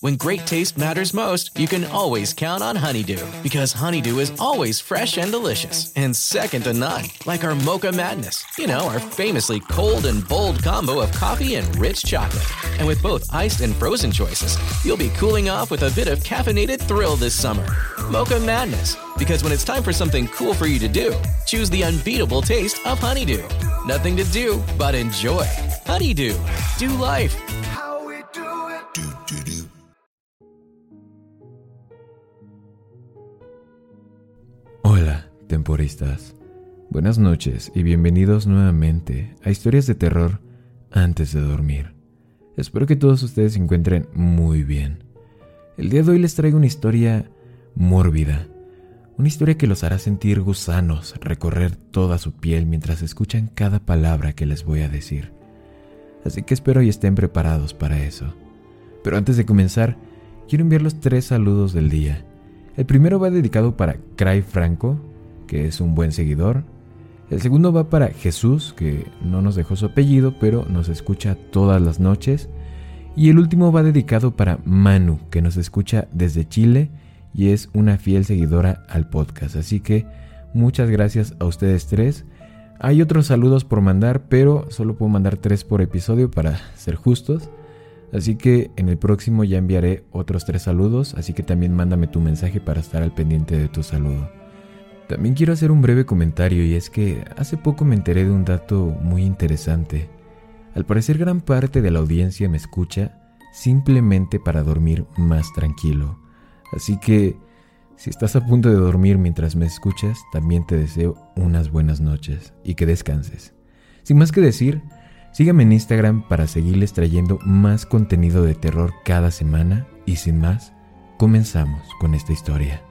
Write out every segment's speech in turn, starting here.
When great taste matters most, you can always count on Honeydew because Honeydew is always fresh and delicious and second to none. Like our Mocha Madness, you know, our famously cold and bold combo of coffee and rich chocolate. And with both iced and frozen choices, you'll be cooling off with a bit of caffeinated thrill this summer. Mocha Madness, because when it's time for something cool for you to do, choose the unbeatable taste of Honeydew. Nothing to do but enjoy. Honeydew, do life. Buenas noches y bienvenidos nuevamente a historias de terror antes de dormir. Espero que todos ustedes se encuentren muy bien. El día de hoy les traigo una historia mórbida, una historia que los hará sentir gusanos recorrer toda su piel mientras escuchan cada palabra que les voy a decir. Así que espero y estén preparados para eso. Pero antes de comenzar, quiero enviar los tres saludos del día. El primero va dedicado para Cray Franco, que es un buen seguidor. El segundo va para Jesús, que no nos dejó su apellido, pero nos escucha todas las noches. Y el último va dedicado para Manu, que nos escucha desde Chile y es una fiel seguidora al podcast. Así que muchas gracias a ustedes tres. Hay otros saludos por mandar, pero solo puedo mandar tres por episodio para ser justos. Así que en el próximo ya enviaré otros tres saludos, así que también mándame tu mensaje para estar al pendiente de tu saludo. También quiero hacer un breve comentario y es que hace poco me enteré de un dato muy interesante. Al parecer gran parte de la audiencia me escucha simplemente para dormir más tranquilo. Así que si estás a punto de dormir mientras me escuchas, también te deseo unas buenas noches y que descanses. Sin más que decir, Síganme en Instagram para seguirles trayendo más contenido de terror cada semana y sin más, comenzamos con esta historia.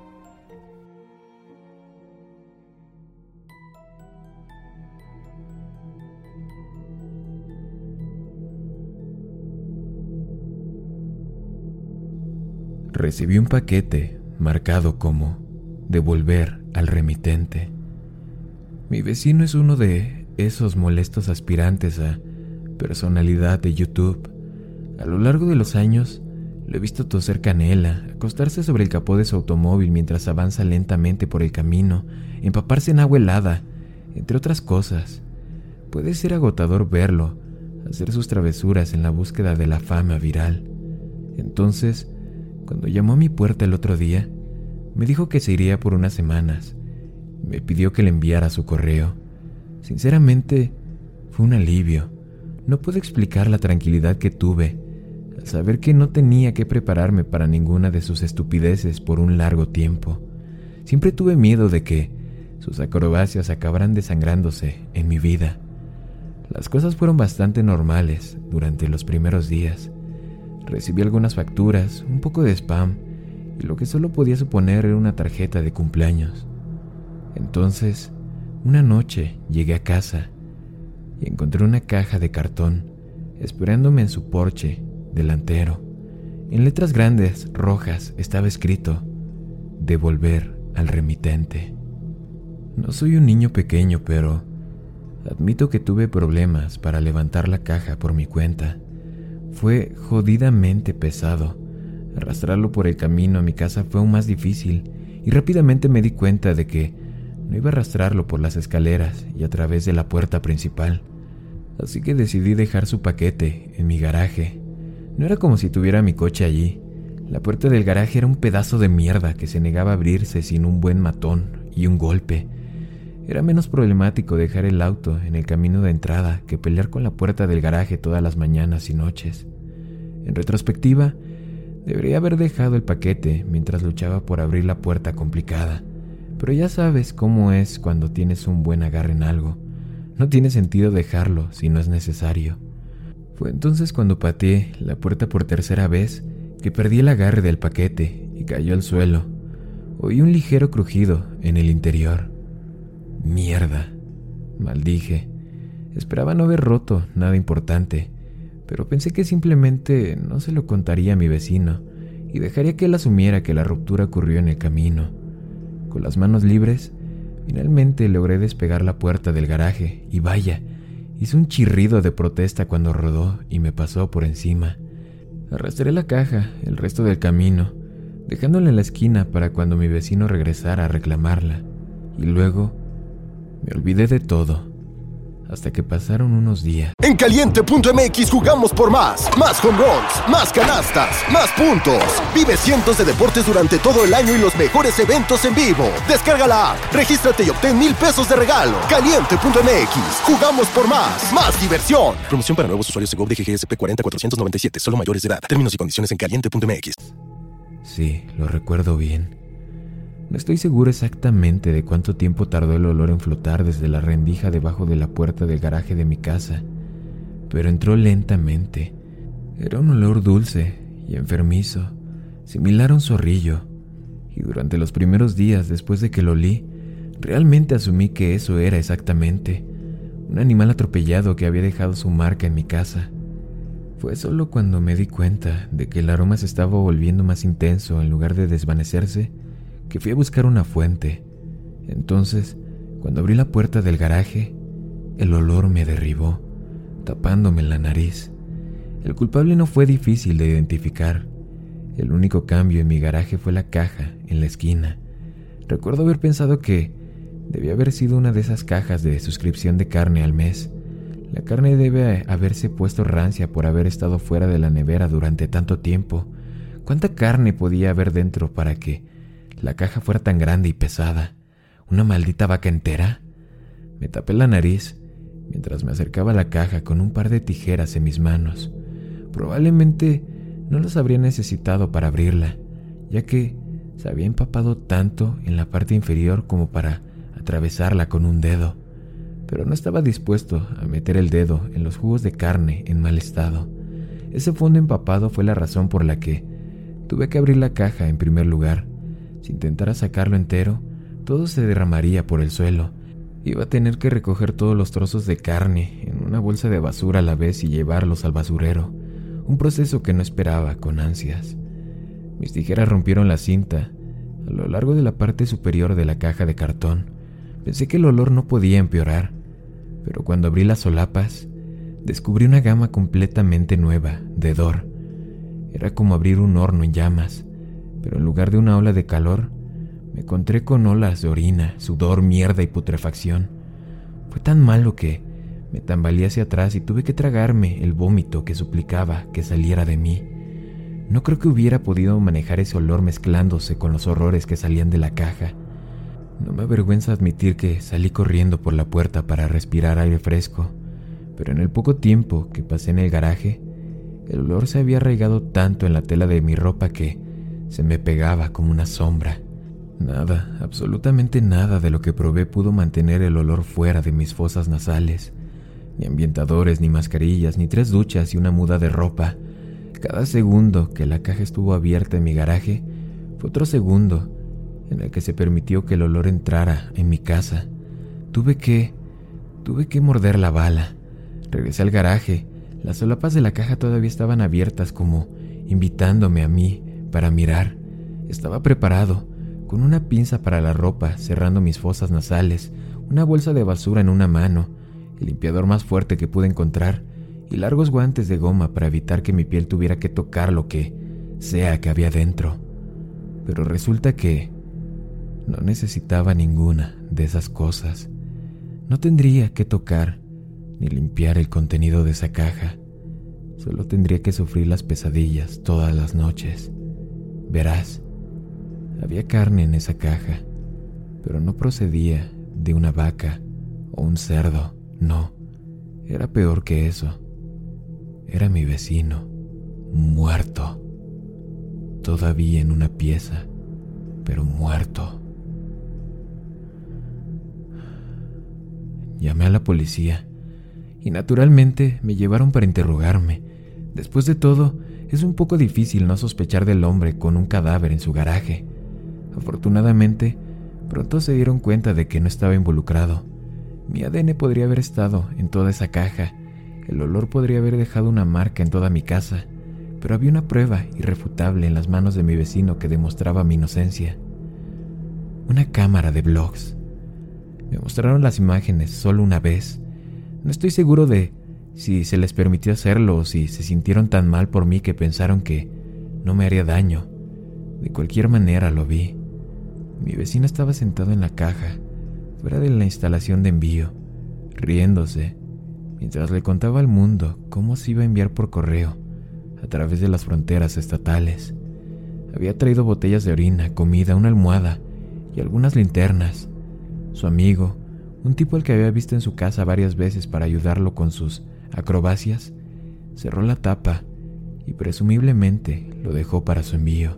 Recibí un paquete marcado como devolver al remitente. Mi vecino es uno de esos molestos aspirantes a personalidad de YouTube. A lo largo de los años, lo he visto toser canela, acostarse sobre el capó de su automóvil mientras avanza lentamente por el camino, empaparse en agua helada, entre otras cosas. Puede ser agotador verlo, hacer sus travesuras en la búsqueda de la fama viral. Entonces, cuando llamó a mi puerta el otro día, me dijo que se iría por unas semanas. Me pidió que le enviara su correo. Sinceramente, fue un alivio. No puedo explicar la tranquilidad que tuve al saber que no tenía que prepararme para ninguna de sus estupideces por un largo tiempo. Siempre tuve miedo de que sus acrobacias acabaran desangrándose en mi vida. Las cosas fueron bastante normales durante los primeros días. Recibí algunas facturas, un poco de spam y lo que solo podía suponer era una tarjeta de cumpleaños. Entonces, una noche llegué a casa y encontré una caja de cartón esperándome en su porche delantero. En letras grandes, rojas, estaba escrito, devolver al remitente. No soy un niño pequeño, pero admito que tuve problemas para levantar la caja por mi cuenta. Fue jodidamente pesado. Arrastrarlo por el camino a mi casa fue aún más difícil y rápidamente me di cuenta de que no iba a arrastrarlo por las escaleras y a través de la puerta principal así que decidí dejar su paquete en mi garaje. No era como si tuviera mi coche allí. La puerta del garaje era un pedazo de mierda que se negaba a abrirse sin un buen matón y un golpe. Era menos problemático dejar el auto en el camino de entrada que pelear con la puerta del garaje todas las mañanas y noches. En retrospectiva, debería haber dejado el paquete mientras luchaba por abrir la puerta complicada, pero ya sabes cómo es cuando tienes un buen agarre en algo. No tiene sentido dejarlo si no es necesario. Fue entonces cuando pateé la puerta por tercera vez que perdí el agarre del paquete y cayó al suelo. Oí un ligero crujido en el interior. Mierda, maldije. Esperaba no haber roto nada importante, pero pensé que simplemente no se lo contaría a mi vecino y dejaría que él asumiera que la ruptura ocurrió en el camino. Con las manos libres, finalmente logré despegar la puerta del garaje y vaya, hizo un chirrido de protesta cuando rodó y me pasó por encima. Arrastré la caja el resto del camino, dejándola en la esquina para cuando mi vecino regresara a reclamarla, y luego me olvidé de todo hasta que pasaron unos días. En caliente.mx jugamos por más. Más home runs, más canastas, más puntos. Vive cientos de deportes durante todo el año y los mejores eventos en vivo. Descarga la app, regístrate y obtén mil pesos de regalo. Caliente.mx, jugamos por más. Más diversión. Promoción para nuevos usuarios de GOV de GGSP 40497, solo mayores de edad. Términos y condiciones en caliente.mx. Sí, lo recuerdo bien. No estoy seguro exactamente de cuánto tiempo tardó el olor en flotar desde la rendija debajo de la puerta del garaje de mi casa, pero entró lentamente. Era un olor dulce y enfermizo, similar a un zorrillo, y durante los primeros días después de que lo olí, realmente asumí que eso era exactamente un animal atropellado que había dejado su marca en mi casa. Fue solo cuando me di cuenta de que el aroma se estaba volviendo más intenso en lugar de desvanecerse que fui a buscar una fuente. Entonces, cuando abrí la puerta del garaje, el olor me derribó, tapándome la nariz. El culpable no fue difícil de identificar. El único cambio en mi garaje fue la caja en la esquina. Recuerdo haber pensado que debía haber sido una de esas cajas de suscripción de carne al mes. La carne debe haberse puesto rancia por haber estado fuera de la nevera durante tanto tiempo. ¿Cuánta carne podía haber dentro para que la caja fuera tan grande y pesada. ¿Una maldita vaca entera? Me tapé la nariz mientras me acercaba a la caja con un par de tijeras en mis manos. Probablemente no las habría necesitado para abrirla, ya que se había empapado tanto en la parte inferior como para atravesarla con un dedo, pero no estaba dispuesto a meter el dedo en los jugos de carne en mal estado. Ese fondo empapado fue la razón por la que tuve que abrir la caja en primer lugar si intentara sacarlo entero, todo se derramaría por el suelo. Iba a tener que recoger todos los trozos de carne en una bolsa de basura a la vez y llevarlos al basurero, un proceso que no esperaba con ansias. Mis tijeras rompieron la cinta a lo largo de la parte superior de la caja de cartón. Pensé que el olor no podía empeorar, pero cuando abrí las solapas, descubrí una gama completamente nueva de dor. Era como abrir un horno en llamas pero en lugar de una ola de calor, me encontré con olas de orina, sudor, mierda y putrefacción. Fue tan malo que me tambaleé hacia atrás y tuve que tragarme el vómito que suplicaba que saliera de mí. No creo que hubiera podido manejar ese olor mezclándose con los horrores que salían de la caja. No me avergüenza admitir que salí corriendo por la puerta para respirar aire fresco, pero en el poco tiempo que pasé en el garaje, el olor se había arraigado tanto en la tela de mi ropa que se me pegaba como una sombra. Nada, absolutamente nada de lo que probé pudo mantener el olor fuera de mis fosas nasales. Ni ambientadores, ni mascarillas, ni tres duchas y una muda de ropa. Cada segundo que la caja estuvo abierta en mi garaje fue otro segundo en el que se permitió que el olor entrara en mi casa. Tuve que... tuve que morder la bala. Regresé al garaje. Las solapas de la caja todavía estaban abiertas como invitándome a mí para mirar. Estaba preparado, con una pinza para la ropa, cerrando mis fosas nasales, una bolsa de basura en una mano, el limpiador más fuerte que pude encontrar y largos guantes de goma para evitar que mi piel tuviera que tocar lo que sea que había dentro. Pero resulta que no necesitaba ninguna de esas cosas. No tendría que tocar ni limpiar el contenido de esa caja. Solo tendría que sufrir las pesadillas todas las noches. Verás, había carne en esa caja, pero no procedía de una vaca o un cerdo, no, era peor que eso. Era mi vecino, muerto, todavía en una pieza, pero muerto. Llamé a la policía y naturalmente me llevaron para interrogarme. Después de todo, es un poco difícil no sospechar del hombre con un cadáver en su garaje. Afortunadamente, pronto se dieron cuenta de que no estaba involucrado. Mi ADN podría haber estado en toda esa caja. El olor podría haber dejado una marca en toda mi casa, pero había una prueba irrefutable en las manos de mi vecino que demostraba mi inocencia. Una cámara de blogs. Me mostraron las imágenes solo una vez. No estoy seguro de si se les permitió hacerlo o si se sintieron tan mal por mí que pensaron que no me haría daño. De cualquier manera lo vi. Mi vecino estaba sentado en la caja, fuera de la instalación de envío, riéndose, mientras le contaba al mundo cómo se iba a enviar por correo, a través de las fronteras estatales. Había traído botellas de orina, comida, una almohada y algunas linternas. Su amigo, un tipo al que había visto en su casa varias veces para ayudarlo con sus acrobacias, cerró la tapa y presumiblemente lo dejó para su envío.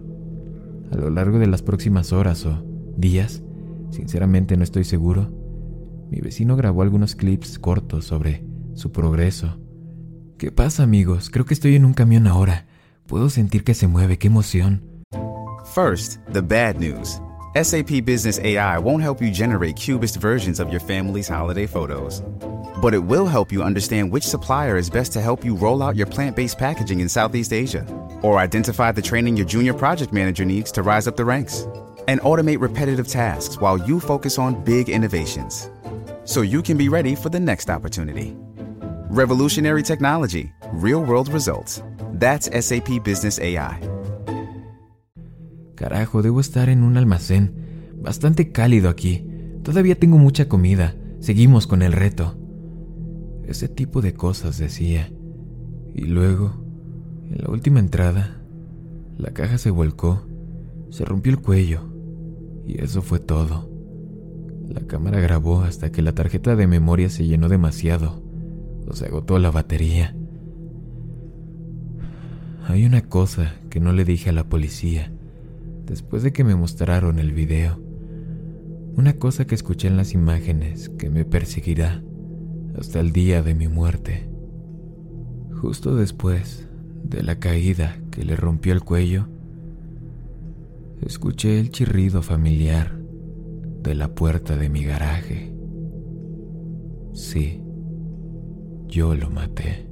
A lo largo de las próximas horas o días, sinceramente no estoy seguro, mi vecino grabó algunos clips cortos sobre su progreso. ¿Qué pasa amigos? Creo que estoy en un camión ahora. Puedo sentir que se mueve, qué emoción. First, the bad news. SAP Business AI won't help you generate cubist versions of your family's holiday photos. But it will help you understand which supplier is best to help you roll out your plant based packaging in Southeast Asia, or identify the training your junior project manager needs to rise up the ranks, and automate repetitive tasks while you focus on big innovations. So you can be ready for the next opportunity. Revolutionary technology, real world results. That's SAP Business AI. Carajo, debo estar en un almacén. Bastante cálido aquí. Todavía tengo mucha comida. Seguimos con el reto. Ese tipo de cosas decía. Y luego, en la última entrada, la caja se volcó, se rompió el cuello, y eso fue todo. La cámara grabó hasta que la tarjeta de memoria se llenó demasiado, o se agotó la batería. Hay una cosa que no le dije a la policía después de que me mostraron el video. Una cosa que escuché en las imágenes que me perseguirá hasta el día de mi muerte. Justo después de la caída que le rompió el cuello, escuché el chirrido familiar de la puerta de mi garaje. Sí, yo lo maté.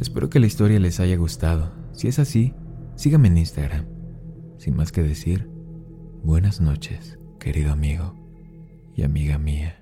Espero que la historia les haya gustado. Si es así, síganme en Instagram. Sin más que decir, buenas noches, querido amigo y amiga mía.